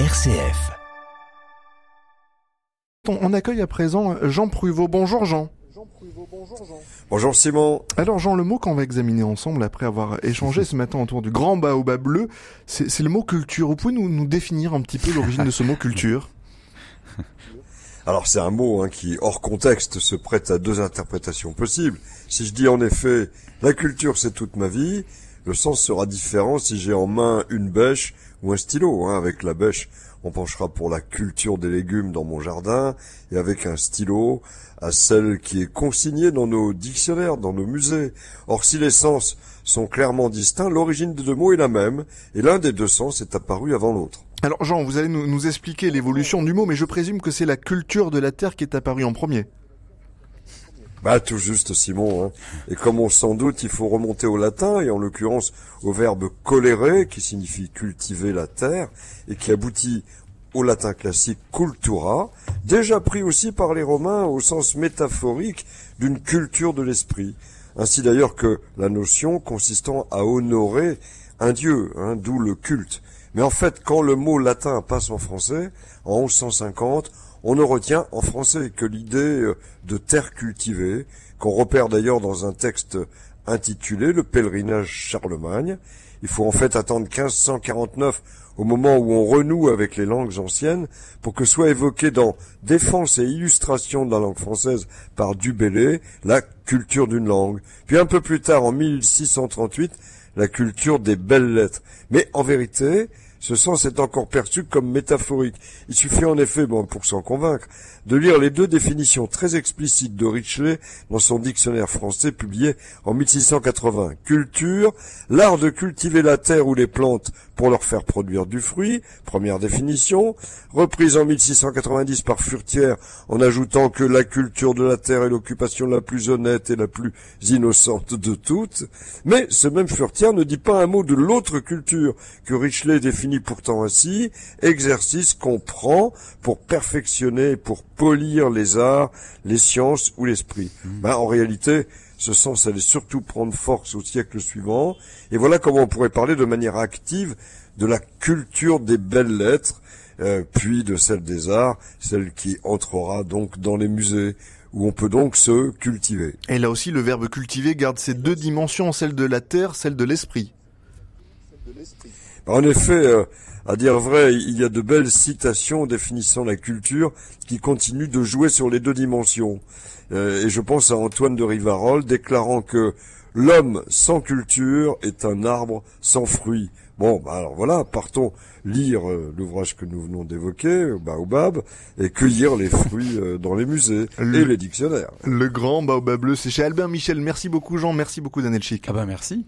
RCF. On accueille à présent Jean Pruvot. Bonjour Jean. Bonjour Simon. Alors Jean, le mot qu'on va examiner ensemble après avoir échangé ce matin autour du grand baobab bleu, c'est le mot culture. Vous pouvez nous, nous définir un petit peu l'origine de ce mot culture? Alors c'est un mot hein, qui, hors contexte, se prête à deux interprétations possibles. Si je dis en effet la culture c'est toute ma vie, le sens sera différent si j'ai en main une bêche ou un stylo. Hein. Avec la bêche, on penchera pour la culture des légumes dans mon jardin, et avec un stylo, à celle qui est consignée dans nos dictionnaires, dans nos musées. Or, si les sens sont clairement distincts, l'origine des deux mots est la même, et l'un des deux sens est apparu avant l'autre. Alors Jean, vous allez nous, nous expliquer l'évolution du mot, mais je présume que c'est la culture de la Terre qui est apparue en premier. Bah tout juste Simon. Hein. Et comme on s'en doute, il faut remonter au latin et en l'occurrence au verbe colere qui signifie cultiver la terre et qui aboutit au latin classique cultura, déjà pris aussi par les Romains au sens métaphorique d'une culture de l'esprit. Ainsi d'ailleurs que la notion consistant à honorer un dieu, hein, d'où le culte. Mais en fait, quand le mot latin passe en français, en 1150, on ne retient en français que l'idée euh, de terre cultivée, qu'on repère d'ailleurs dans un texte intitulé Le pèlerinage Charlemagne. Il faut en fait attendre 1549 au moment où on renoue avec les langues anciennes pour que soit évoqué dans Défense et illustration de la langue française par Dubélé la culture d'une langue. Puis un peu plus tard, en 1638, la culture des belles lettres. Mais en vérité, ce sens est encore perçu comme métaphorique. Il suffit en effet, pour s'en convaincre, de lire les deux définitions très explicites de Richley dans son dictionnaire français publié en 1680. Culture, l'art de cultiver la terre ou les plantes pour leur faire produire du fruit, première définition, reprise en 1690 par Furtière en ajoutant que la culture de la terre est l'occupation la plus honnête et la plus innocente de toutes. Mais ce même Furtière ne dit pas un mot de l'autre culture que Richeley définit pourtant ainsi, exercice qu'on prend pour perfectionner, pour polir les arts, les sciences ou l'esprit. Mmh. Ben, en réalité, ce sens allait surtout prendre force au siècle suivant, et voilà comment on pourrait parler de manière active de la culture des belles lettres, euh, puis de celle des arts, celle qui entrera donc dans les musées, où on peut donc se cultiver. Et là aussi, le verbe cultiver garde ces deux dimensions, celle de la terre, celle de l'esprit. En effet, euh, à dire vrai, il y a de belles citations définissant la culture qui continuent de jouer sur les deux dimensions. Euh, et je pense à Antoine de Rivarol déclarant que l'homme sans culture est un arbre sans fruits. Bon, bah alors voilà, partons lire euh, l'ouvrage que nous venons d'évoquer, Baobab, et cueillir les fruits dans les musées et les dictionnaires. Le grand Baobab bleu, c'est chez Albert Michel. Merci beaucoup Jean, merci beaucoup Daniel Chic. Ah bah merci.